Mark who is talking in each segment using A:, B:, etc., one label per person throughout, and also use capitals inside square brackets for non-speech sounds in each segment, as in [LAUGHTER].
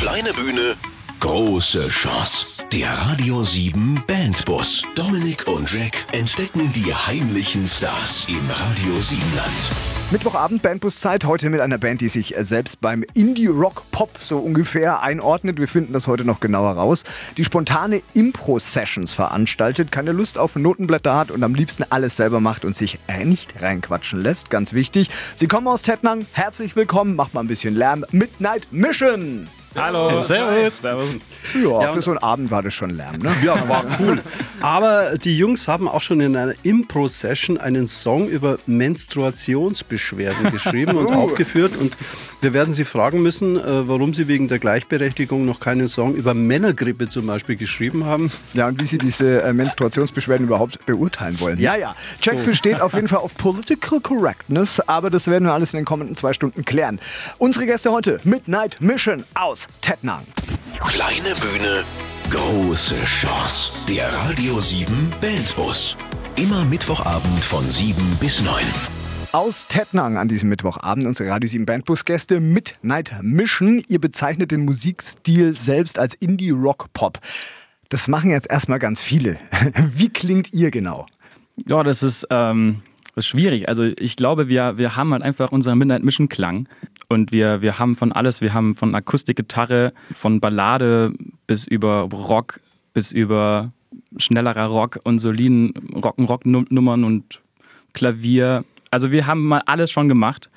A: Kleine Bühne, große Chance. Der Radio 7 Bandbus. Dominik und Jack entdecken die heimlichen Stars im Radio 7 Land.
B: Mittwochabend Bandbuszeit, heute mit einer Band, die sich selbst beim Indie-Rock-Pop so ungefähr einordnet. Wir finden das heute noch genauer raus. Die spontane Impro-Sessions veranstaltet, keine Lust auf Notenblätter hat und am liebsten alles selber macht und sich äh, nicht reinquatschen lässt. Ganz wichtig. Sie kommen aus Tettnang. Herzlich willkommen. Macht mal ein bisschen Lärm. Midnight Mission.
C: Hallo.
D: Servus.
C: Servus.
B: Ja,
D: Ja,
B: für so einen Abend war das schon Lärm, ne?
D: Ja, war cool. Aber die Jungs haben auch schon in einer Impro-Session einen Song über Menstruationsbeschwerden geschrieben und [LAUGHS] aufgeführt. Und wir werden sie fragen müssen, äh, warum sie wegen der Gleichberechtigung noch keinen Song über Männergrippe zum Beispiel geschrieben haben.
B: Ja, und wie Sie diese äh, Menstruationsbeschwerden überhaupt beurteilen wollen. Ja, ja. Jack besteht auf [LAUGHS] jeden Fall auf Political Correctness, aber das werden wir alles in den kommenden zwei Stunden klären. Unsere Gäste heute, Midnight Mission aus Tettnang.
A: Kleine Bühne, große Chance. Der Radio 7 Bandbus. Immer Mittwochabend von 7 bis 9.
B: Aus Tettnang an diesem Mittwochabend unsere Radio 7 Bandbus-Gäste Midnight Mission. Ihr bezeichnet den Musikstil selbst als Indie-Rock-Pop. Das machen jetzt erstmal ganz viele. [LAUGHS] Wie klingt ihr genau?
C: Ja, das ist, ähm, das ist schwierig. Also ich glaube, wir, wir haben halt einfach unseren Midnight Mission Klang. Und wir, wir haben von alles, wir haben von Akustikgitarre, von Ballade bis über Rock, bis über schnellerer Rock und soliden Rock'n'Rock-Nummern und Klavier. Also wir haben mal alles schon gemacht.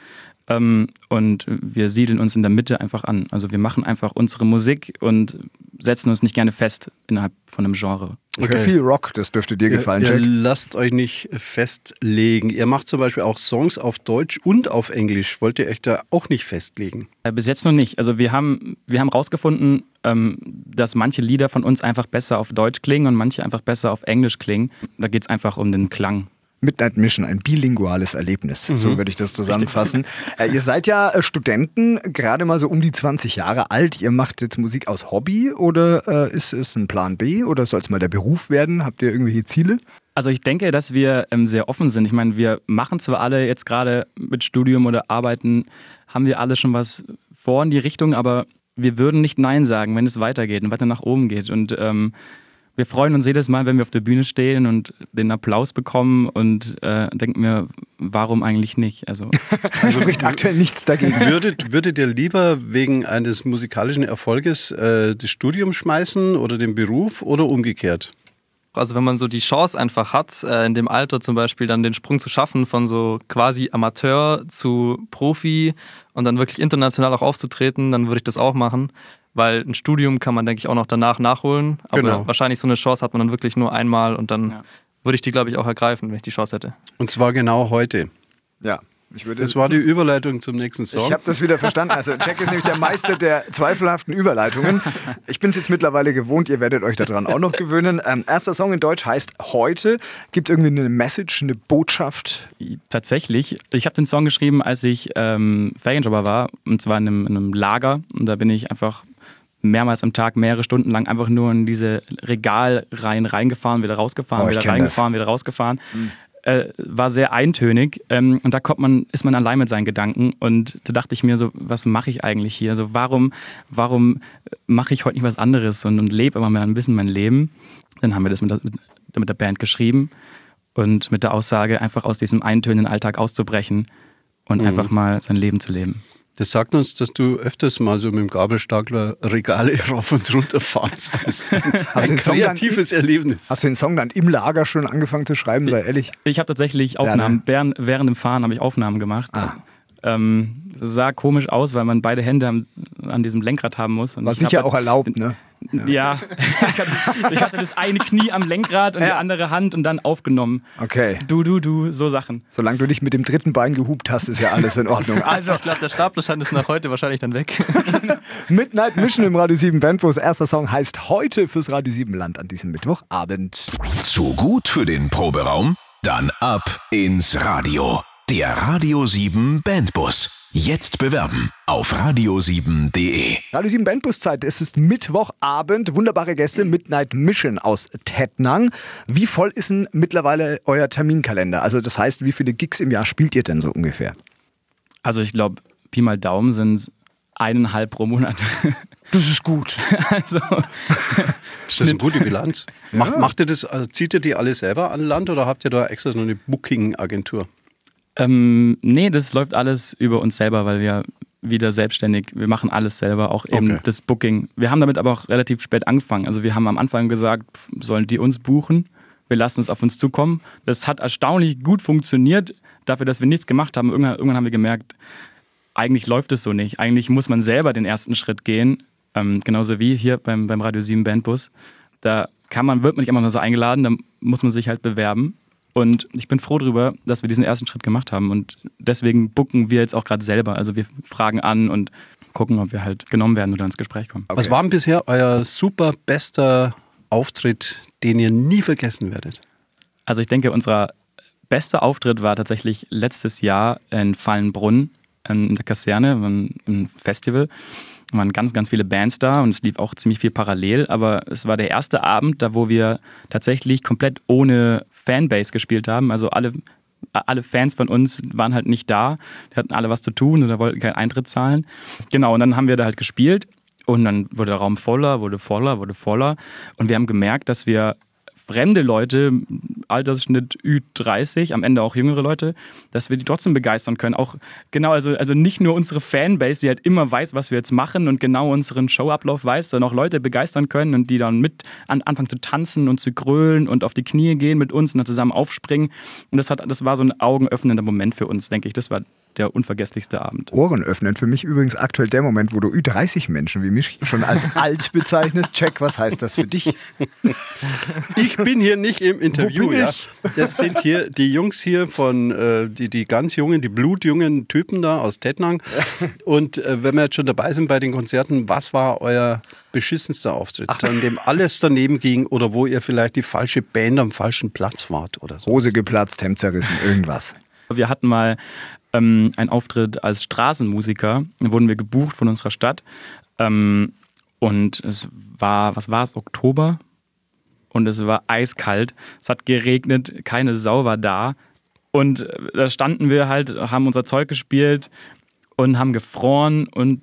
C: Ähm, und wir siedeln uns in der Mitte einfach an. Also wir machen einfach unsere Musik und setzen uns nicht gerne fest innerhalb von einem Genre.
B: Ich höre viel Rock, das dürfte dir gefallen,
D: ihr
B: Jack.
D: lasst euch nicht festlegen. Ihr macht zum Beispiel auch Songs auf Deutsch und auf Englisch. Wollt ihr euch da auch nicht festlegen?
C: Äh, Bis jetzt noch nicht. Also wir haben, wir haben rausgefunden, ähm, dass manche Lieder von uns einfach besser auf Deutsch klingen und manche einfach besser auf Englisch klingen. Da geht es einfach um den Klang.
B: Midnight Mission, ein bilinguales Erlebnis, so würde ich das zusammenfassen. [LAUGHS] Äh, ihr seid ja äh, Studenten, gerade mal so um die 20 Jahre alt. Ihr macht jetzt Musik aus Hobby oder äh, ist es ein Plan B oder soll es mal der Beruf werden? Habt ihr irgendwelche Ziele?
C: Also ich denke, dass wir ähm, sehr offen sind. Ich meine, wir machen zwar alle jetzt gerade mit Studium oder Arbeiten, haben wir alle schon was vor in die Richtung, aber wir würden nicht Nein sagen, wenn es weitergeht und weiter nach oben geht. Und ähm, wir freuen uns jedes Mal, wenn wir auf der Bühne stehen und den Applaus bekommen und äh, denken mir, warum eigentlich nicht? Also [LAUGHS]
B: Spricht aktuell nichts dagegen.
D: Würdet, würdet ihr lieber wegen eines musikalischen Erfolges äh, das Studium schmeißen oder den Beruf oder umgekehrt?
E: Also wenn man so die Chance einfach hat, äh, in dem Alter zum Beispiel dann den Sprung zu schaffen von so quasi Amateur zu Profi und dann wirklich international auch aufzutreten, dann würde ich das auch machen. Weil ein Studium kann man, denke ich, auch noch danach nachholen. Aber
D: Genau.
E: wahrscheinlich so eine Chance hat man dann wirklich nur einmal und dann
C: Ja.
E: würde ich die, glaube ich, auch ergreifen, wenn ich die Chance hätte.
D: Und zwar genau heute.
B: Ja, ich würde.
D: Das war die Überleitung zum nächsten Song.
B: Ich habe das wieder verstanden. Also Jack ist nämlich der Meister der zweifelhaften Überleitungen. Ich bin es jetzt mittlerweile gewohnt, ihr werdet euch daran auch noch gewöhnen. Ähm, erster Song in Deutsch heißt Heute. Gibt irgendwie eine Message, eine Botschaft?
C: Tatsächlich. Ich habe den Song geschrieben, als ich ähm, Ferienjobber war, und zwar in einem, in einem Lager. Und da bin ich einfach mehrmals am Tag, mehrere Stunden lang einfach nur in diese Regalreihen reingefahren, wieder rausgefahren,
B: Oh,
C: wieder reingefahren, wieder rausgefahren. Äh, war sehr eintönig ähm, und da kommt man, ist man allein mit seinen Gedanken und da dachte ich mir so, was mache ich eigentlich hier? So, warum, warum mache ich heute nicht was anderes und, und lebe aber mal ein bisschen mein Leben? Dann haben wir das mit der, mit der Band geschrieben und mit der Aussage, einfach aus diesem eintönigen Alltag auszubrechen und einfach mal sein Leben zu leben.
D: Das sagt uns, dass du öfters mal so mit dem Gabelstapler Regale [LAUGHS] rauf und runter fahren sollst. [LAUGHS] Ein,
B: Hast du
D: ein
B: den Song dann-
D: kreatives Erlebnis.
B: Hast du den Song dann im Lager schon angefangen zu schreiben, sei ehrlich?
C: Ich habe tatsächlich
B: Ja,
C: Aufnahmen,
B: ne?
C: während, dem Fahren habe ich Aufnahmen gemacht.
B: Ah.
C: Ähm, sah komisch aus, weil man beide Hände an diesem Lenkrad haben muss. Und
B: War
C: ich
B: sicher
C: hab-
B: auch erlaubt, ne?
C: Ja, ich, [LAUGHS] hatte, ich hatte das eine Knie am Lenkrad und die
B: Ja.
C: andere Hand und dann aufgenommen.
B: Okay.
C: Du, du, du, so Sachen.
B: Solange du nicht mit dem dritten Bein gehupt hast, ist ja alles in Ordnung. [LAUGHS] Also,
E: Ich glaube, der Staplerschein ist nach heute wahrscheinlich dann weg. [LAUGHS]
B: Midnight Mission im Radio 7 Bandbus. Erster Song heißt heute fürs Radio 7 Land an diesem Mittwochabend.
A: Zu gut für den Proberaum? Dann ab ins Radio. Der Radio 7 Bandbus. Jetzt bewerben auf radio7.de.
B: Radio 7 Bandbuszeit. Es ist Mittwochabend. Wunderbare Gäste. Midnight Mission aus Tettnang. Wie voll ist denn mittlerweile euer Terminkalender? Also das heißt, wie viele Gigs im Jahr spielt ihr denn so ungefähr?
C: Also ich glaube, Pi mal Daumen sind eineinhalb pro Monat. [LAUGHS]
B: Das ist gut.
C: Also, [LAUGHS]
D: Das ist eine gute Bilanz. Macht, macht ihr das, also zieht ihr die alle selber an Land oder habt ihr da extra so eine Booking-Agentur?
C: Ähm, nee, das läuft alles über uns selber, weil wir wieder selbstständig, wir machen alles selber, auch eben
D: Okay.
C: das Booking. Wir haben damit aber auch relativ spät angefangen. Also wir haben am Anfang gesagt, sollen die uns buchen? Wir lassen es auf uns zukommen. Das hat erstaunlich gut funktioniert, dafür, dass wir nichts gemacht haben. Irgendwann, irgendwann haben wir gemerkt, eigentlich läuft es so nicht. Eigentlich muss man selber den ersten Schritt gehen. Ähm, genauso wie hier beim, beim Radio 7 Bandbus. Da kann man, wird man nicht immer nur so eingeladen, da muss man sich halt bewerben. Und ich bin froh darüber, dass wir diesen ersten Schritt gemacht haben. Und deswegen booken wir jetzt auch gerade selber. Also wir fragen an und gucken, ob wir halt genommen werden oder ins Gespräch kommen.
D: Was war denn bisher euer super bester Auftritt, den ihr nie vergessen werdet?
C: Also ich denke, unser bester Auftritt war tatsächlich letztes Jahr in Fallenbrunn ähm, in der Kaserne, ein Festival. Da waren ganz, ganz viele Bands da und es lief auch ziemlich viel parallel, aber es war der erste Abend, da wo wir tatsächlich komplett ohne Fanbase gespielt haben. Also alle, alle Fans von uns waren halt nicht da, die hatten alle was zu tun oder wollten keinen Eintritt zahlen. Genau, und dann haben wir da halt gespielt und dann wurde der Raum voller, wurde voller, wurde voller und wir haben gemerkt, dass wir fremde Leute, Altersschnitt Ü30, am Ende auch jüngere Leute, dass wir die trotzdem begeistern können. Auch genau, also, also nicht nur unsere Fanbase, die halt immer weiß, was wir jetzt machen und genau unseren Showablauf weiß, sondern auch Leute begeistern können und die dann mit an, anfangen zu tanzen und zu grölen und auf die Knie gehen mit uns und dann zusammen aufspringen. Und das, hat, das war so ein augenöffnender Moment für uns, denke ich. Das war der unvergesslichste Abend.
B: Ohren öffnen. Für mich übrigens aktuell der Moment, wo du Ü30 Menschen wie mich schon als [LAUGHS] alt bezeichnest. Check, was heißt das für dich?
D: Ich bin hier nicht im Interview, ja. Das sind hier die Jungs hier von, äh, die, die ganz jungen, die blutjungen Typen da aus Tettnang. Und äh, wenn wir jetzt schon dabei sind bei den Konzerten, was war euer beschissenster Auftritt, an dem alles daneben ging oder wo ihr vielleicht die falsche Band am falschen Platz wart oder so?
B: Hose geplatzt, Hemd zerrissen, irgendwas.
C: Wir hatten mal ähm, einen Auftritt als Straßenmusiker. Da wurden wir gebucht von unserer Stadt. Ähm, und es war, was war es, Oktober? Und es war eiskalt. Es hat geregnet, keine Sau war da. Und äh, da standen wir halt, haben unser Zeug gespielt und haben gefroren und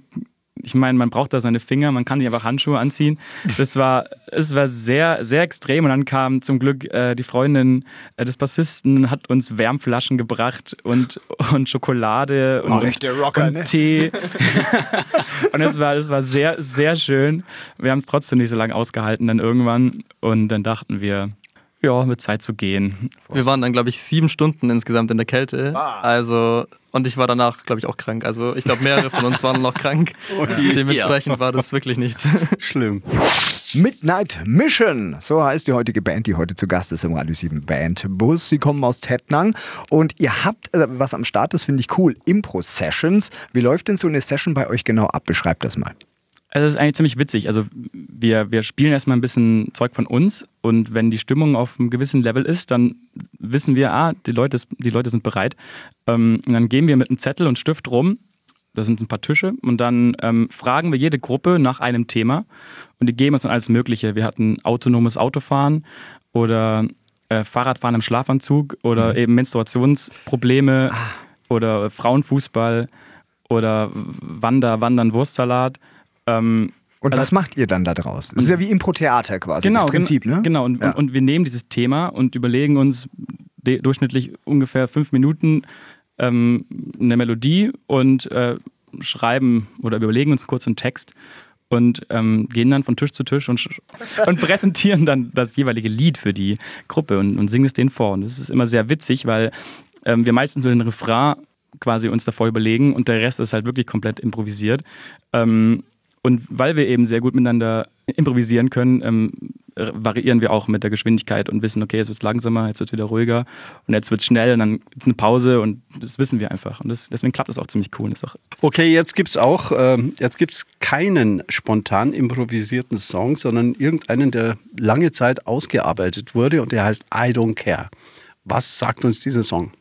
C: ich meine, man braucht da seine Finger, man kann nicht einfach Handschuhe anziehen. Das war, es war sehr, sehr extrem. Und dann kam zum Glück äh, die Freundin äh, des Bassisten, hat uns Wärmflaschen gebracht und, und Schokolade und,
B: Oh, echte Rocker,
C: und
B: ne?
C: Tee. [LAUGHS] und es war, es war sehr, sehr schön. Wir haben es trotzdem nicht so lange ausgehalten dann irgendwann. Und dann dachten wir, ja, mit Zeit zu gehen.
E: Wir waren dann, glaube ich, sieben Stunden insgesamt in der Kälte.
B: Ah.
E: Also, und ich war danach, glaube ich, auch krank. Also, ich glaube, mehrere von uns waren noch krank. [LAUGHS] Dementsprechend war das wirklich nichts. [LAUGHS]
D: Schlimm.
B: Midnight Mission, so heißt die heutige Band, die heute zu Gast ist im Radio 7 Band Bus. Sie kommen aus Tettnang und ihr habt äh, was am Start, das finde ich cool, Impro-Sessions. Wie läuft denn so eine Session bei euch genau ab? Beschreibt das mal.
C: Also das ist eigentlich ziemlich witzig. Also wir, wir spielen erstmal ein bisschen Zeug von uns und wenn die Stimmung auf einem gewissen Level ist, dann wissen wir, ah, die Leute, die Leute sind bereit. Ähm, und dann gehen wir mit einem Zettel und Stift rum, da sind ein paar Tische und dann ähm, fragen wir jede Gruppe nach einem Thema und die geben uns dann alles Mögliche. Wir hatten autonomes Autofahren oder äh, Fahrradfahren im Schlafanzug oder eben Menstruationsprobleme oder Frauenfußball oder Wander, Wandern, Wurstsalat. Ähm,
B: Und
C: Also-
B: was macht ihr dann da draus? Das ist ja wie Impro-Theater quasi, das Prinzip,
C: genau,
B: ne?
C: Genau, und,
B: Ja.
C: und, und wir nehmen dieses Thema und überlegen uns durchschnittlich ungefähr fünf Minuten ähm, eine Melodie und äh, schreiben oder überlegen uns kurz einen Text und ähm, gehen dann von Tisch zu Tisch und, [LAUGHS] und präsentieren dann das jeweilige Lied für die Gruppe und, und singen es denen vor. Und das ist immer sehr witzig, weil ähm, wir meistens nur den Refrain quasi uns davor überlegen und der Rest ist halt wirklich komplett improvisiert. Ähm, und weil wir eben sehr gut miteinander improvisieren können, ähm, äh, variieren wir auch mit der Geschwindigkeit und wissen, okay, jetzt wird es langsamer, jetzt wird es wieder ruhiger und jetzt wird es schnell und dann gibt es eine Pause und das wissen wir einfach. Und das, deswegen klappt das auch ziemlich cool. ist auch
D: Okay, jetzt gibt es auch, ähm, jetzt gibt's keinen spontan improvisierten Song, sondern irgendeinen, der lange Zeit ausgearbeitet wurde und der heißt I Don't Care. Was sagt uns dieser Song?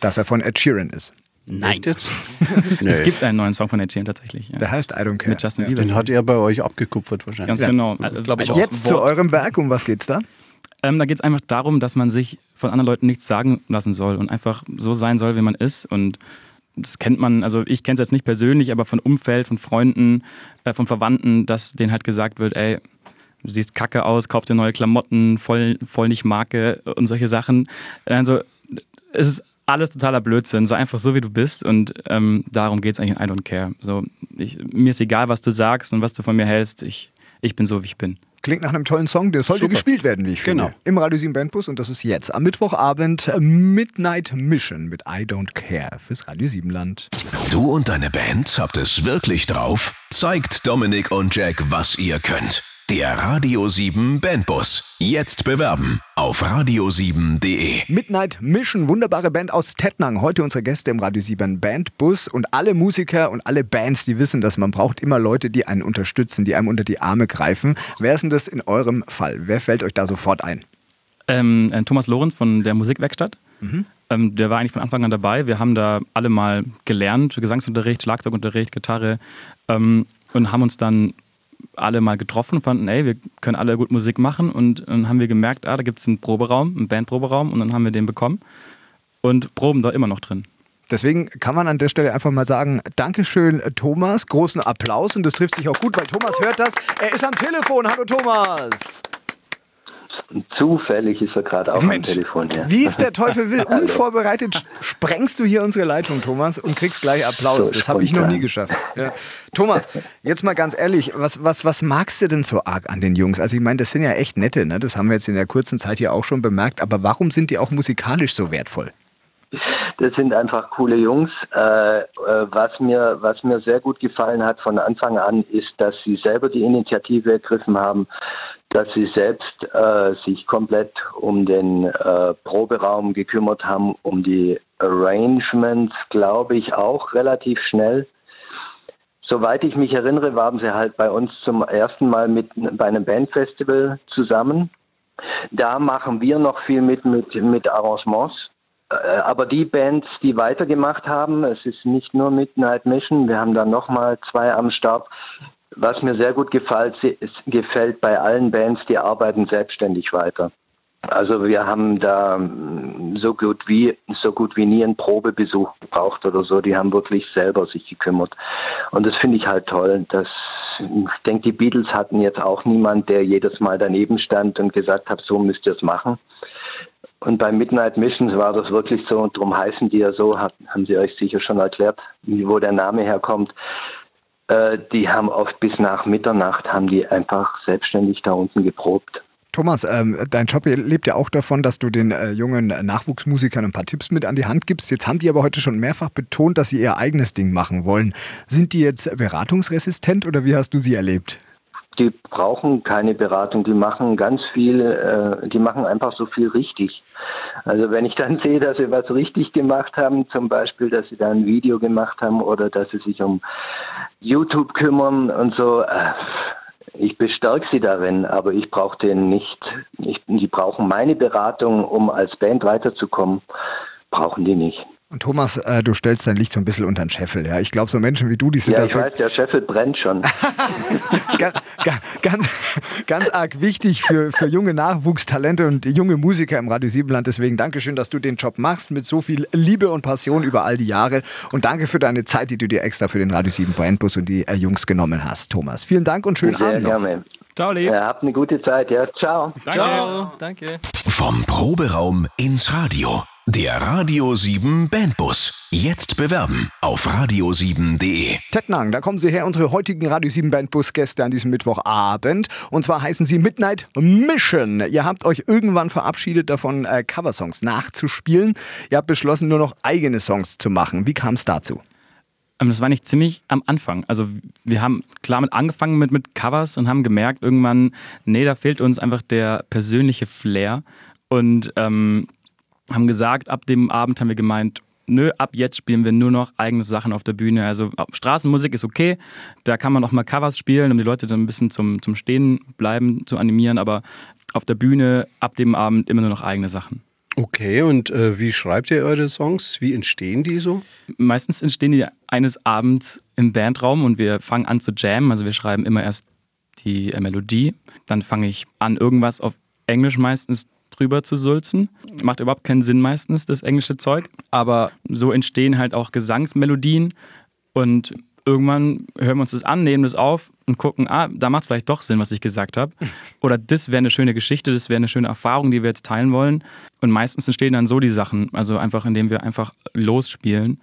B: Dass er von Ed Sheeran ist.
D: Nein. Jetzt? [LAUGHS]
C: Es gibt einen neuen Song von Ed Sheeran tatsächlich. Ja.
B: Der heißt I Don't Care.
C: Mit Justin
B: Ja.
C: Bieber.
D: Den hat er bei euch abgekupfert wahrscheinlich.
C: Ganz genau. Also,
E: ich
C: also,
B: Jetzt zu eurem Werk, um was geht's da?
C: Ähm, da geht es einfach darum, dass man sich von anderen Leuten nichts sagen lassen soll und einfach so sein soll, wie man ist. Und das kennt man, also ich kenne es jetzt nicht persönlich, aber von Umfeld, von Freunden, äh, von Verwandten, dass denen halt gesagt wird, ey, du siehst kacke aus, kauf dir neue Klamotten, voll, voll nicht Marke und solche Sachen. Also es ist alles totaler Blödsinn. Sei einfach so, wie du bist und ähm, darum geht es eigentlich in I Don't Care. So, ich, mir ist egal, was du sagst und was du von mir hältst. Ich, ich bin so, wie ich bin.
B: Klingt nach einem tollen Song, der sollte
D: Super.
B: gespielt werden, wie ich finde.
D: Genau.
B: Im Radio 7 Bandbus und das ist jetzt am Mittwochabend äh, Midnight Mission mit I Don't Care fürs Radio 7 Land.
A: Du und deine Band habt es wirklich drauf? Zeigt Dominik und Jack, was ihr könnt. Der Radio 7 Bandbus. Jetzt bewerben auf radio7.de.
B: Midnight Mission, wunderbare Band aus Tettnang. Heute unsere Gäste im Radio 7 Bandbus und alle Musiker und alle Bands, die wissen, dass man braucht immer Leute, die einen unterstützen, die einem unter die Arme greifen. Wer ist denn das in eurem Fall? Wer fällt euch da sofort ein?
C: Ähm, äh, Thomas Lorenz von der Musikwerkstatt. Ähm, der war eigentlich von Anfang an dabei. Wir haben da alle mal gelernt, Gesangsunterricht, Schlagzeugunterricht, Gitarre ähm, und haben uns dann alle mal getroffen und fanden, ey, wir können alle gut Musik machen und dann haben wir gemerkt, ah, da gibt es einen Proberaum, einen Bandproberaum und dann haben wir den bekommen und proben da immer noch drin.
B: Deswegen kann man an der Stelle einfach mal sagen, Dankeschön Thomas, großen Applaus und das trifft sich auch gut, weil Thomas hört das. Er ist am Telefon. Hallo Thomas.
F: Zufällig ist er gerade auch
B: Mensch,
F: am Telefon. Ja.
B: Wie es der Teufel [LAUGHS] will, unvorbereitet sprengst du hier unsere Leitung, Thomas, und kriegst gleich Applaus.
F: So
B: Das habe ich noch nie geschafft. Ja. Thomas, jetzt mal ganz ehrlich, was, was, was magst du denn so arg an den Jungs? Also ich meine, das sind ja echt nette, ne? das haben wir jetzt in der kurzen Zeit hier auch schon bemerkt, aber warum sind die auch musikalisch so wertvoll?
F: Das sind einfach coole Jungs. Äh, äh, was, mir, was mir sehr gut gefallen hat von Anfang an, ist, dass sie selber die Initiative ergriffen haben, dass sie selbst äh, sich komplett um den äh, Proberaum gekümmert haben, um die Arrangements, glaube ich, auch relativ schnell. Soweit ich mich erinnere, waren sie halt bei uns zum ersten Mal mit bei einem Bandfestival zusammen. Da machen wir noch viel mit, mit, mit Arrangements. Äh, Aber die Bands, die weitergemacht haben, es ist nicht nur Midnight Mission, wir haben da nochmal zwei am Start. Was mir sehr gut gefällt, gefällt bei allen Bands, die arbeiten selbstständig weiter. Also wir haben da mm, so gut wie so gut wie nie einen Probebesuch gebraucht oder so. Die haben wirklich selber sich gekümmert. Und das finde ich halt toll. Dass, ich denke, die Beatles hatten jetzt auch niemand, der jedes Mal daneben stand und gesagt hat, so müsst ihr es machen. Und bei Midnight Missions war das wirklich so, und darum heißen die ja so, haben sie euch sicher schon erklärt, wo der Name herkommt. Äh, die haben oft bis nach Mitternacht, haben die einfach selbstständig da unten geprobt.
B: Thomas, ähm, dein Job lebt ja auch davon, dass du den äh, jungen Nachwuchsmusikern ein paar Tipps mit an die Hand gibst. Jetzt haben die aber heute schon mehrfach betont, dass sie ihr eigenes Ding machen wollen. Sind die jetzt beratungsresistent oder wie hast du sie erlebt?
F: Die brauchen keine Beratung, die machen ganz viel, äh, die machen einfach so viel richtig. Also wenn ich dann [LAUGHS] sehe, dass sie was richtig gemacht haben, zum Beispiel, dass sie da ein Video gemacht haben oder dass sie sich um YouTube kümmern und so, äh, ich bestärke sie darin, aber ich brauche denen nicht, ich, die brauchen meine Beratung, um als Band weiterzukommen, brauchen die nicht.
B: Und Thomas, äh, du stellst dein Licht so ein bisschen unter den Scheffel. Ja? Ich glaube, so Menschen wie du, die sind
F: Ja, ich
B: dafür
F: weiß, der Scheffel brennt schon. [LAUGHS] [LAUGHS]
B: ganz, ga- ganz, ganz arg wichtig für, für junge Nachwuchstalente und junge Musiker im Radio Siebenland. Deswegen Dankeschön, dass du den Job machst mit so viel Liebe und Passion über all die Jahre. Und danke für deine Zeit, die du dir extra für den Radio 7 Brandbus und die äh, Jungs genommen hast, Thomas. Vielen Dank und schönen
F: Sehr
B: Abend noch.
F: gerne.
C: Ciao, Lee.
F: Ja, habt eine gute Zeit, ja. Ciao.
C: Danke.
E: Danke.
A: Vom Proberaum ins Radio. Der Radio 7 Bandbus. Jetzt bewerben auf radio7.de.
B: Tettnang, da kommen sie her, unsere heutigen Radio 7 Bandbus-Gäste an diesem Mittwochabend. Und zwar heißen sie Midnight Mission. Ihr habt euch irgendwann verabschiedet davon, äh, Coversongs nachzuspielen. Ihr habt beschlossen, nur noch eigene Songs zu machen. Wie kam es dazu?
C: Ähm, Das war nicht ziemlich am Anfang. Also wir haben klar mit angefangen mit, mit Covers und haben gemerkt irgendwann, nee, da fehlt uns einfach der persönliche Flair. Und ähm, haben gesagt, ab dem Abend haben wir gemeint, nö, ab jetzt spielen wir nur noch eigene Sachen auf der Bühne. Also äh, Straßenmusik ist okay, da kann man auch mal Covers spielen, um die Leute dann ein bisschen zum, zum Stehen bleiben zu animieren, aber auf der Bühne ab dem Abend immer nur noch eigene Sachen.
D: Okay, und äh, wie schreibt ihr eure Songs? Wie entstehen die so?
C: Meistens entstehen die eines Abends im Bandraum und wir fangen an zu jammen. Also wir schreiben immer erst die äh, Melodie, dann fange ich an irgendwas auf Englisch meistens drüber zu sulzen. Macht überhaupt keinen Sinn meistens, das englische Zeug. Aber so entstehen halt auch Gesangsmelodien und irgendwann hören wir uns das an, nehmen das auf und gucken, ah, da macht es vielleicht doch Sinn, was ich gesagt habe. [LAUGHS] Oder das wäre eine schöne Geschichte, das wäre eine schöne Erfahrung, die wir jetzt teilen wollen. Und meistens entstehen dann so die Sachen, also einfach indem wir einfach losspielen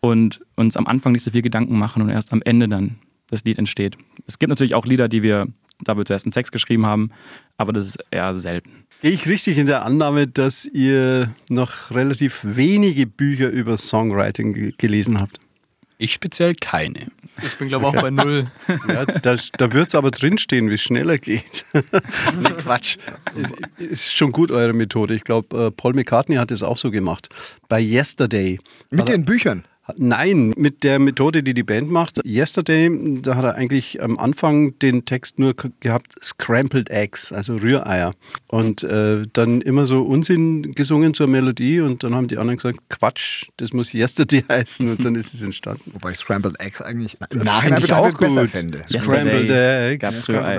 C: und uns am Anfang nicht so viel Gedanken machen und erst am Ende dann das Lied entsteht. Es gibt natürlich auch Lieder, die wir, da wir zuerst einen Text geschrieben haben, aber das ist eher selten.
D: Gehe ich richtig in der Annahme, dass ihr noch relativ wenige Bücher über Songwriting ge- gelesen habt?
G: Ich speziell keine.
E: Ich bin, glaube ich, auch bei null. [LAUGHS]
D: Ja, das, da wird es aber drinstehen, wie es schneller geht. [LAUGHS] nee, Quatsch. Ist, ist schon gut, eure Methode. Ich glaube, äh, Paul McCartney hat es auch so gemacht. Bei Yesterday.
B: Mit
D: er-
B: den Büchern.
D: Nein, mit der Methode, die die Band macht. Yesterday, da hat er eigentlich am Anfang den Text nur gehabt, Scrambled Eggs, also Rühreier. Und äh, dann immer so Unsinn gesungen zur Melodie und dann haben die anderen gesagt, Quatsch, das muss Yesterday [LAUGHS] heißen und dann ist es entstanden.
B: Wobei ich Scrambled Eggs eigentlich im
D: Finde
B: Nachhinein
D: ich auch
B: besser
D: gut.
B: fände.
D: Scrambled Eggs.
C: Gab's früher Ei.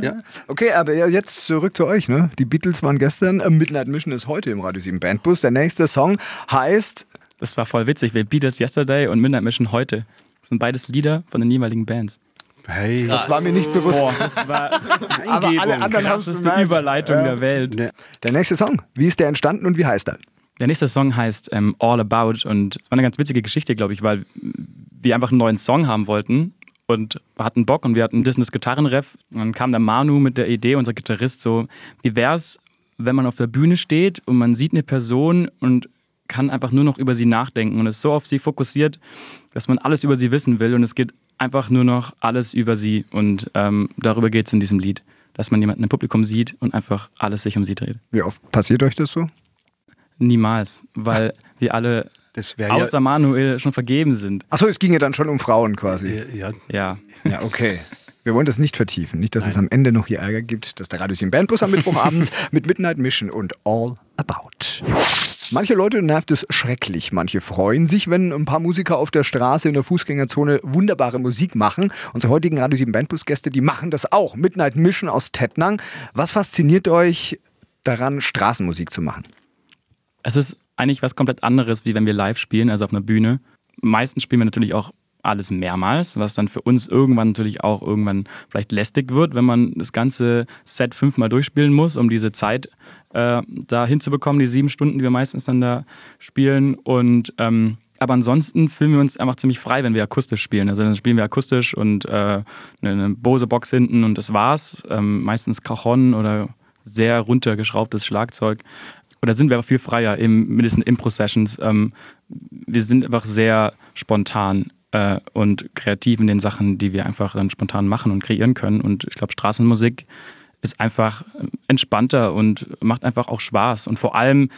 B: Ja. Okay, aber jetzt zurück zu euch. Ne? Die Beatles waren gestern, äh, Midnight Mission ist heute im Radio 7 Bandbus. Der nächste Song heißt
C: Das war voll witzig. Wir Beatles Yesterday und Midnight Mission heute. Das sind beides Lieder von den jeweiligen Bands.
D: Hey,
B: Das war mir nicht bewusst.
C: Das war [LAUGHS]
B: Aber alle anderen es
C: krasseste. Überleitung der Welt.
D: Ne,
B: Der nächste Song, wie ist der entstanden und wie heißt er?
C: Der nächste Song heißt ähm, All About und es war eine ganz witzige Geschichte, glaube ich, weil wir einfach einen neuen Song haben wollten und hatten Bock und wir hatten das Gitarrenref. Und dann kam der Manu mit der Idee, unser Gitarrist, so, wie wär's, wenn man auf der Bühne steht und man sieht eine Person und kann einfach nur noch über sie nachdenken und ist so auf sie fokussiert, dass man alles über sie wissen will und es geht einfach nur noch alles über sie und ähm, darüber geht es in diesem Lied, dass man jemanden im Publikum sieht und einfach alles sich um sie dreht.
B: Wie oft passiert euch das so?
C: Niemals, weil [LAUGHS] wir alle außer Manuel schon vergeben sind.
B: Achso, es ging ja dann schon um Frauen quasi.
D: ja, ja,
C: Ja.
B: Ja, okay. Wir wollen das nicht vertiefen. Nicht, dass es am Ende noch hier Ärger gibt, dass der Radio 7 Bandbus am Mittwochabend [LAUGHS] mit Midnight Mission und All About. Manche Leute nervt es schrecklich. Manche freuen sich, wenn ein paar Musiker auf der Straße in der Fußgängerzone wunderbare Musik machen. Unsere heutigen Radio 7 Bandbus-Gäste, die machen das auch. Midnight Mission aus Tettnang. Was fasziniert euch daran, Straßenmusik zu machen?
C: Es ist eigentlich was komplett anderes, wie wenn wir live spielen, also auf einer Bühne. Meistens spielen wir natürlich auch alles mehrmals, was dann für uns irgendwann natürlich auch irgendwann vielleicht lästig wird, wenn man das ganze Set fünfmal durchspielen muss, um diese Zeit äh, da hinzubekommen, die sieben Stunden, die wir meistens dann da spielen. Und ähm, aber ansonsten fühlen wir uns einfach ziemlich frei, wenn wir akustisch spielen. Also dann spielen wir akustisch und äh, eine, Bose-Box hinten und das war's. Ähm, meistens Cajon oder sehr runtergeschraubtes Schlagzeug. Oder sind wir aber viel freier im, mit diesen Impro-Sessions. Ähm, wir sind einfach sehr spontan äh, und kreativ in den Sachen, die wir einfach dann spontan machen und kreieren können. Und ich glaube, Straßenmusik ist einfach entspannter und macht einfach auch Spaß. Und vor allem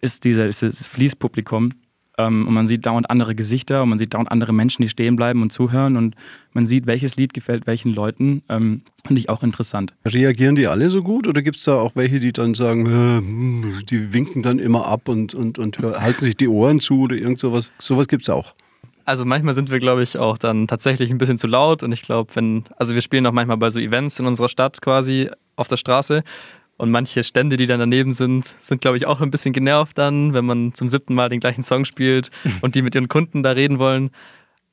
C: ist dieser, ist dieses Fließpublikum ähm, und man sieht dauernd andere Gesichter und man sieht dauernd andere Menschen, die stehen bleiben und zuhören und man sieht, welches Lied gefällt welchen Leuten. Ähm, Finde ich auch interessant.
D: Reagieren die alle so gut oder gibt es da auch welche, die dann sagen, äh, die winken dann immer ab und, und, und halten sich die Ohren zu oder irgend sowas? Sowas gibt es auch.
E: Also manchmal sind wir, glaube ich, auch dann tatsächlich ein bisschen zu laut und ich glaube, wenn, also wir spielen auch manchmal bei so Events in unserer Stadt quasi auf der Straße und manche Stände, die dann daneben sind, sind, glaube ich, auch ein bisschen genervt dann, wenn man zum siebten Mal den gleichen Song spielt [LAUGHS] und die mit ihren Kunden da reden wollen.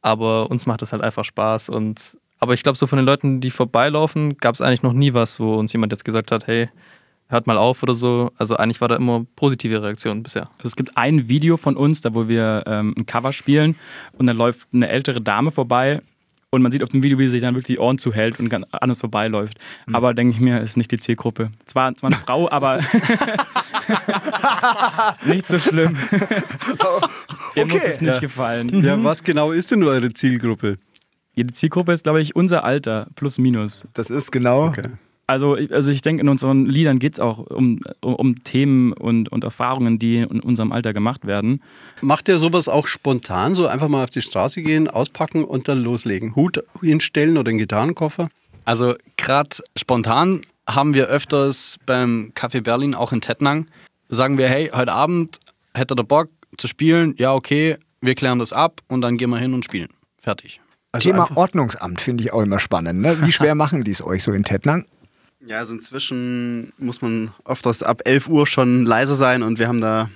E: Aber uns macht das halt einfach Spaß und aber ich glaube, so von den Leuten, die vorbeilaufen, gab es eigentlich noch nie was, wo uns jemand jetzt gesagt hat, hey, hört mal auf oder so. Also eigentlich war da immer positive Reaktion bisher.
C: Also es gibt ein Video von uns, da wo wir ähm, ein Cover spielen und dann läuft eine ältere Dame vorbei und man sieht auf dem Video, wie sie sich dann wirklich die Ohren zuhält und ganz anders vorbeiläuft. Aber denke ich mir, ist nicht die Zielgruppe. Zwar, zwar eine [LAUGHS] Frau, aber [LAUGHS] nicht so schlimm. Ihr muss
B: Okay.
C: es nicht
D: Ja.
C: gefallen.
D: Ja, was genau ist denn eure Zielgruppe?
C: Die Zielgruppe ist, glaube ich, unser Alter, plus minus.
B: Das ist genau.
D: Okay.
C: Also, ich- also ich denke, in unseren Liedern geht es auch um, um, um Themen und, und Erfahrungen, die in unserem Alter gemacht werden.
D: Macht ihr sowas auch spontan, so einfach mal auf die Straße gehen, auspacken und dann loslegen? Hut hinstellen oder einen Gitarrenkoffer?
G: Also gerade spontan haben wir öfters beim Café Berlin, auch in Tettnang, sagen wir, hey, heute Abend hätte der Bock zu spielen, ja okay, wir klären das ab und dann gehen wir hin und spielen. Fertig.
D: Also
B: Thema Ordnungsamt finde ich auch immer spannend. Ne? Wie schwer [LAUGHS] machen die es euch so in Tettnang?
G: Ja, also inzwischen muss man öfters ab 11 Uhr schon leiser sein und wir haben da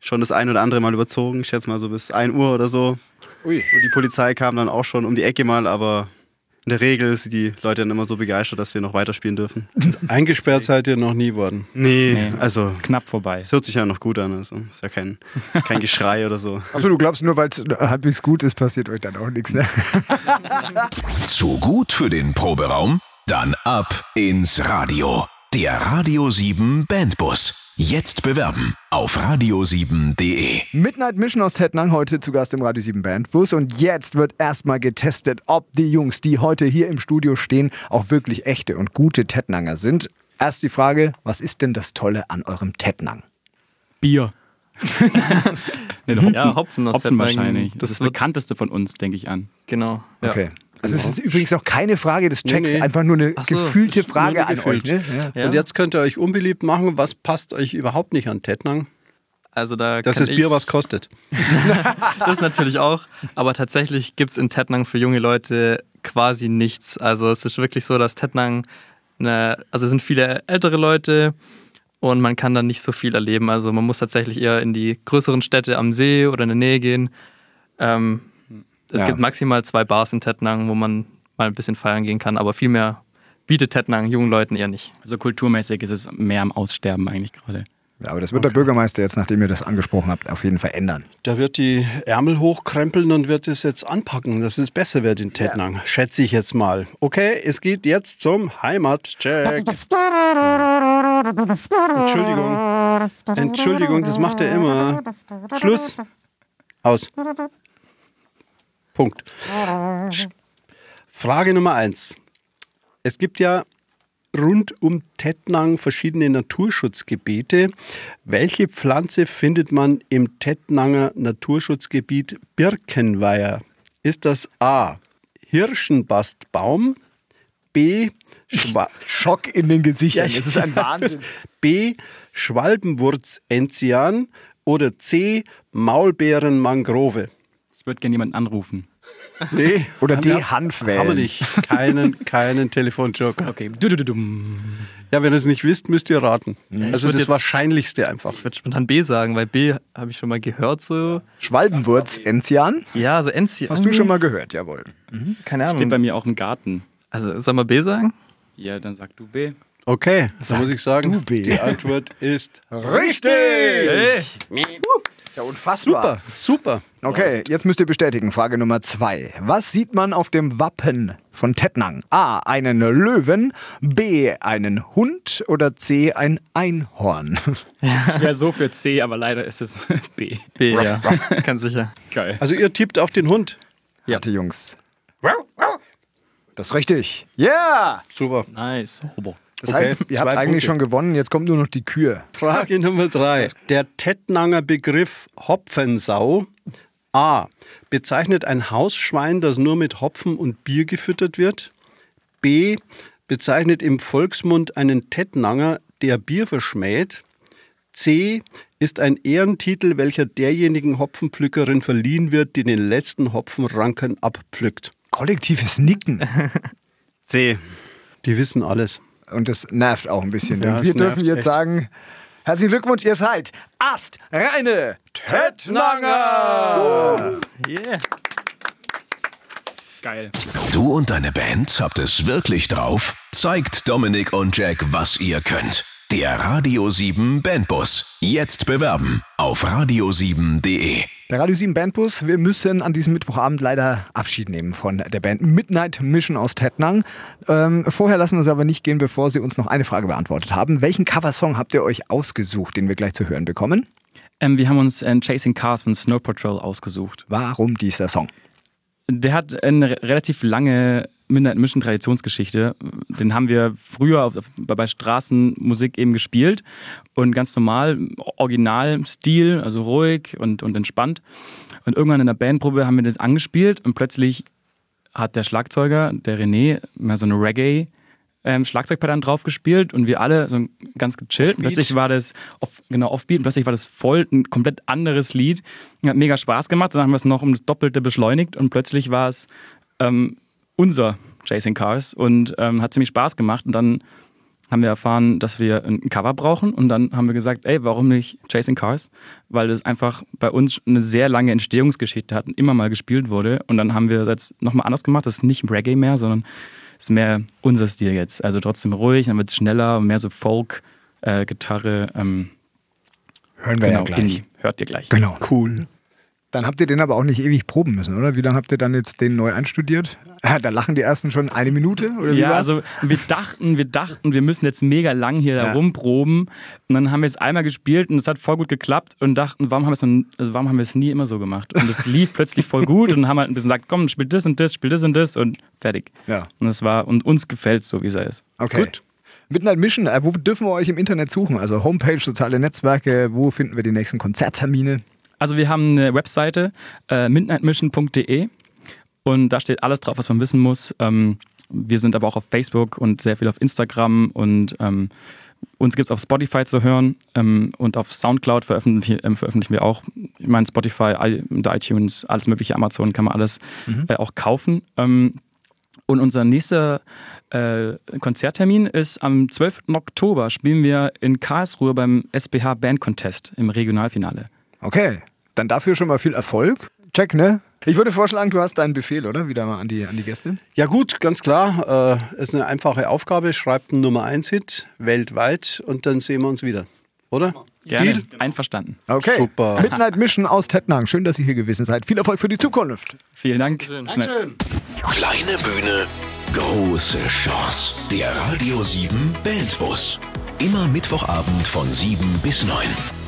G: schon das ein oder andere Mal überzogen. Ich schätze mal so bis 1 Uhr oder so.
B: Ui.
G: Und die Polizei kam dann auch schon um die Ecke mal, aber in der Regel sind die Leute dann immer so begeistert, dass wir noch weiterspielen dürfen.
D: Eingesperrt seid ihr noch nie worden.
G: Nee,
C: Nee.
G: also
C: Knapp vorbei.
G: es hört sich ja noch gut an. Also ist ja kein, kein Geschrei oder so.
B: Achso, [LAUGHS] du glaubst nur, weil es halbwegs gut ist, passiert euch dann auch nichts, ne? [LAUGHS]
A: Zu gut für den Proberaum? Dann ab ins Radio. Der Radio 7 Bandbus. Jetzt bewerben auf radio7.de.
B: Midnight Mission aus Tettnang heute zu Gast im Radio 7 Bandbus und jetzt wird erstmal getestet, ob die Jungs, die heute hier im Studio stehen, auch wirklich echte und gute Tettnanger sind. Erst die Frage, was ist denn das Tolle an eurem Tettnang?
C: Bier. nee, [LAUGHS] Hopfen,
E: Ja, Hopfen aus
C: Hopfen
E: Tettnang.
C: wahrscheinlich. Das,
E: Das
C: ist das bekannteste von uns, denke ich an.
E: Genau. Ja.
B: Okay. Also es ist übrigens auch keine Frage des Checks,
D: Nee, nee.
B: einfach nur eine
E: so,
B: gefühlte
D: ist nur
B: Frage
D: eine
B: an euch. Ne? Ja.
D: Und jetzt könnt ihr euch unbeliebt machen. Was passt euch überhaupt nicht an Tettnang?
E: Also da
D: das Bier
E: ich,
D: was kostet. [LAUGHS]
E: Das natürlich auch. Aber tatsächlich gibt es in Tettnang für junge Leute quasi nichts. Also es ist wirklich so, dass Tettnang, eine, also es sind viele ältere Leute und man kann dann nicht so viel erleben. Also man muss tatsächlich eher in die größeren Städte am See oder in der Nähe gehen. Ähm, es
B: Ja.
E: gibt maximal zwei Bars in Tettnang, wo man mal ein bisschen feiern gehen kann, aber viel mehr bietet Tettnang jungen Leuten eher nicht.
C: Also kulturmäßig ist es mehr am Aussterben eigentlich gerade.
B: Ja, aber das wird der Bürgermeister jetzt, nachdem ihr das angesprochen habt, auf jeden Fall ändern.
D: Der wird die Ärmel hochkrempeln und wird es jetzt anpacken, dass es besser wird in Tettnang. Schätze ich jetzt mal. Okay, es geht jetzt zum Heimatcheck. Entschuldigung. Entschuldigung, das macht er immer. Schluss. Aus. Punkt. Frage Nummer eins. Es gibt ja rund um Tettnang verschiedene Naturschutzgebiete. Welche Pflanze findet man im Tettnanger Naturschutzgebiet Birkenweiher? Ist das A. Hirschenbastbaum, B. Schwa [LAUGHS]
B: Schock in den Gesichtern.
D: Ja,
B: Es ist ein Wahnsinn. [LAUGHS]
D: B. Schwalbenwurz-Enzian oder C. Maulbeeren-Mangrove?
C: Ich würde gerne jemanden anrufen.
D: Nee.
B: Oder
D: haben
B: D.
D: wir-
B: Hanf wählen.
D: Haben wir nicht. Keinen, keinen Telefonjoker.
C: Okay. Du-du-du-dum.
D: Ja, wenn ihr es nicht wisst, müsst ihr raten. Also
E: würd
D: das
E: jetzt-
D: Wahrscheinlichste einfach.
E: Ich würde spontan B sagen, weil B habe ich schon mal gehört so.
B: Schwalbenwurz, Enzian.
E: Ja, so Enzi.
B: Hast du schon mal gehört, jawohl.
E: Keine
C: Steht bei
E: Ahnung.
C: mir auch im Garten.
E: Also soll man B sagen?
C: Ja, dann sag du B.
D: Okay, da muss ich sagen,
B: du, B.
D: die Antwort ist
B: Richtig! Ja, unfassbar.
D: super, super.
B: Okay, jetzt müsst ihr bestätigen. Frage Nummer zwei. Was sieht man auf dem Wappen von Tettnang? A. Einen Löwen, B. Einen Hund oder C. ein Einhorn? [LAUGHS]
C: Ich wäre so für C, aber leider ist es B.
E: B, ja. Ganz sicher.
C: Geil.
D: Also ihr tippt auf den Hund.
E: Ja.
B: Warte, Jungs. Das ist richtig. Yeah!
D: Super.
C: Nice. Hobo.
B: Das
D: Okay,
B: heißt, ihr habt eigentlich
D: Punkte.
B: schon gewonnen. Jetzt kommt nur noch die Kühe.
D: Frage Nummer drei. Der Tettnanger Begriff Hopfensau A. Bezeichnet ein Hausschwein, das nur mit Hopfen und Bier gefüttert wird. B. Bezeichnet im Volksmund einen Tettnanger, der Bier verschmäht. C. Ist ein Ehrentitel, welcher derjenigen Hopfenpflückerin verliehen wird, die den letzten Hopfenranken abpflückt.
B: Kollektives Nicken. [LAUGHS]
G: C.
D: Die wissen alles.
B: Und das nervt auch ein bisschen.
D: Ja,
B: denn wir dürfen jetzt
D: echt.
B: sagen, herzlichen Glückwunsch, ihr seid astreine Tettnanger!
E: Yeah.
C: Geil.
A: Du und deine Band habt es wirklich drauf? Zeigt Dominik und Jack, was ihr könnt. Der Radio 7 Bandbus. Jetzt bewerben auf radio7.de.
B: Der Radio 7 Bandbus, wir müssen an diesem Mittwochabend leider Abschied nehmen von der Band Midnight Mission aus Tettnang. Ähm, vorher lassen wir es aber nicht gehen, bevor Sie uns noch eine Frage beantwortet haben. Welchen Coversong habt ihr euch ausgesucht, den wir gleich zu hören bekommen?
C: Ähm, wir haben uns äh, Chasing Cars von Snow Patrol ausgesucht.
B: Warum dieser Song?
C: Der hat eine re- relativ lange Midnight Mission Traditionsgeschichte. Den haben wir früher auf, auf, bei Straßenmusik eben gespielt und ganz normal, Originalstil, also ruhig und, und entspannt. Und irgendwann in der Bandprobe haben wir das angespielt und plötzlich hat der Schlagzeuger, der René, mal so eine Reggae ähm, Schlagzeugpedal drauf gespielt und wir alle so ganz gechillt. Und Plötzlich war das off, genau offbeat und plötzlich war das voll ein komplett anderes Lied. Hat mega Spaß gemacht. Dann haben wir es noch um das Doppelte beschleunigt und plötzlich war es ähm, unser Chasing Cars und ähm, hat ziemlich Spaß gemacht. Und dann haben wir erfahren, dass wir ein Cover brauchen und dann haben wir gesagt, ey, warum nicht Chasing Cars? Weil das einfach bei uns eine sehr lange Entstehungsgeschichte hat und immer mal gespielt wurde und dann haben wir das jetzt nochmal anders gemacht, das ist nicht Reggae mehr, sondern ist mehr unser Stil jetzt. Also trotzdem ruhig, dann wird es schneller, mehr so Folk, äh, Gitarre, ähm,
B: Hören wir
C: genau,
B: ja gleich.
C: Indie. Hört ihr gleich.
B: Genau.
D: Cool.
B: Dann habt ihr den aber auch nicht ewig proben müssen, oder? Wie lange habt ihr dann jetzt den neu einstudiert? [LAUGHS] Da lachen die ersten schon eine Minute, oder wie
C: Ja,
B: war's?
C: also wir dachten, wir dachten, wir müssen jetzt mega lang hier
B: Ja.
C: rumproben. Und dann haben wir es einmal gespielt und es hat voll gut geklappt und dachten, warum haben wir es dann- also warum haben wir es nie immer so gemacht? Und es lief plötzlich voll gut und haben halt ein bisschen gesagt, komm, spiel das und das, spiel das und das und fertig.
B: Ja.
C: Und es war, und uns gefällt es so, wie es ist.
B: Okay.
D: Gut.
B: Midnight Mission, äh, wo dürfen wir euch im Internet suchen? Also Homepage, soziale Netzwerke, wo finden wir die nächsten Konzerttermine?
C: Also wir haben eine Webseite, äh, midnightmission.de und da steht alles drauf, was man wissen muss. Ähm, wir sind aber auch auf Facebook und sehr viel auf Instagram und ähm, uns gibt es auf Spotify zu hören ähm, und auf Soundcloud veröffentlichen, ähm, veröffentlichen wir auch. Ich meine, Spotify, iTunes, alles mögliche, Amazon kann man alles äh, auch kaufen. Ähm, und unser nächster äh, Konzerttermin ist am 12. Oktober. Spielen wir in Karlsruhe beim SBH Band Contest im Regionalfinale.
B: Okay, dann dafür schon mal viel Erfolg. Check, ne? Ich würde vorschlagen, du hast deinen Befehl, oder? Wieder mal an die, an die Gäste.
D: Ja gut, ganz klar. Äh, ist eine einfache Aufgabe. Schreibt einen Nummer 1 Hit weltweit und dann sehen wir uns wieder. Oder?
C: Gerne.
D: Deal?
C: Einverstanden.
B: Okay.
D: Super. [LAUGHS]
B: Midnight Mission aus Tettnang. Schön, dass ihr hier gewesen seid. Viel Erfolg für die Zukunft.
C: Vielen Dank. Schnell.
A: Kleine Bühne, große Chance. Der Radio 7 Bandbus. Immer Mittwochabend von 7 bis 9.